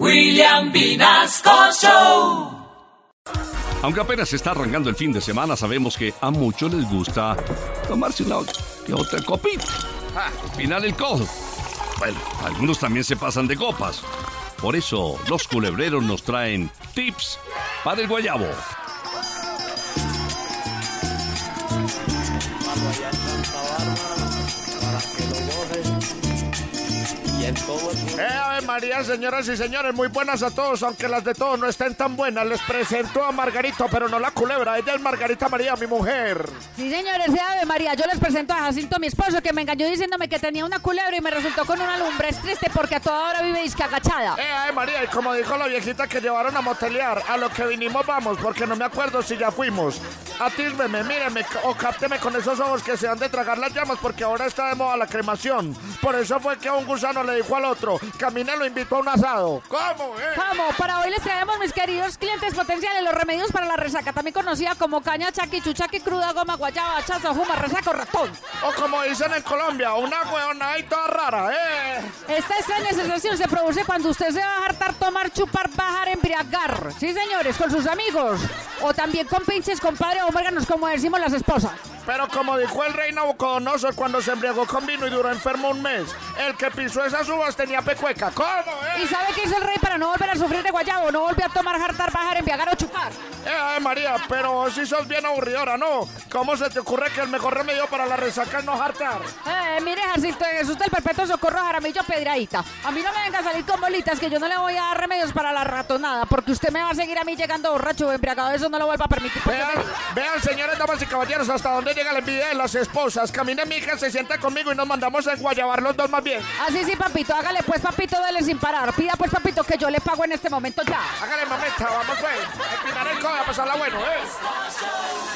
William Vinasco Show. Aunque apenas está arrancando el fin de semana, sabemos que a muchos les gusta tomarse una otra copita. Ah, final el codo. Bueno, algunos también se pasan de copas. Por eso los culebreros nos traen tips para el guayabo. Eh, Ave María, señoras y señores, muy buenas a todos, aunque las de todos no estén tan buenas. Les presento a Margarito, pero no la culebra, ella es Margarita María, mi mujer. Sí, señores, sí, Ave María, yo les presento a Jacinto, mi esposo, que me engañó diciéndome que tenía una culebra y me resultó con una lumbre. Es triste porque a toda hora vive agachada. Eh, Ave María, y como dijo la viejita que llevaron a motelear, a lo que vinimos vamos, porque no me acuerdo si ya fuimos. Atísmeme, míreme, o cápteme con esos ojos que se han de tragar las llamas, porque ahora está de moda la cremación. Por eso fue que a un gusano le dijo al otro, camina lo invitó a un asado. ¿Cómo, eh? Vamos, para hoy les traemos, mis queridos clientes potenciales, los remedios para la resaca, también conocida como caña, chaqui, chuchaqui, cruda, goma, guayaba, chazo, juma, resaco, ratón. O como dicen en Colombia, una hueona ahí toda rara, ¿eh? Esta extraña sensación se produce cuando usted se va a hartar, tomar, chupar, bajar, embriagar. Sí, señores, con sus amigos. O también con pinches, compadre o muérganos, como decimos las esposas. Pero como dijo el rey Nabucodonosor cuando se embriagó con vino y duró enfermo un mes, el que pisó esas uvas tenía pecueca. ¿Cómo, eh? ¿Y sabe qué hizo el rey para no volver a sufrir de guayabo? No volvió a tomar, hartar, bajar, embriagar o chupar. Eh, María, pero sí sos bien aburridora, ¿no? ¿Cómo se te ocurre que el mejor remedio para la resaca es no hartar? Eh, mire, Jacinto, en Jesús del Perpetuo Socorro Jaramillo Pedradita. A mí no me venga a salir con bolitas, que yo no le voy a dar remedios para la ratonada, porque usted me va a seguir a mí llegando borracho o embriagado. Eso no lo vuelva a permitir. porque damas y caballeros, hasta dónde llega la envidia de las esposas. Camine, mi hija, se sienta conmigo y nos mandamos a guayabar los dos más bien. Así sí, papito, hágale pues, papito, dale sin parar. Pida pues, papito, que yo le pago en este momento ya. Hágale, mamita, vamos pues. Empinar el codo, a pasarla bueno, ¿eh?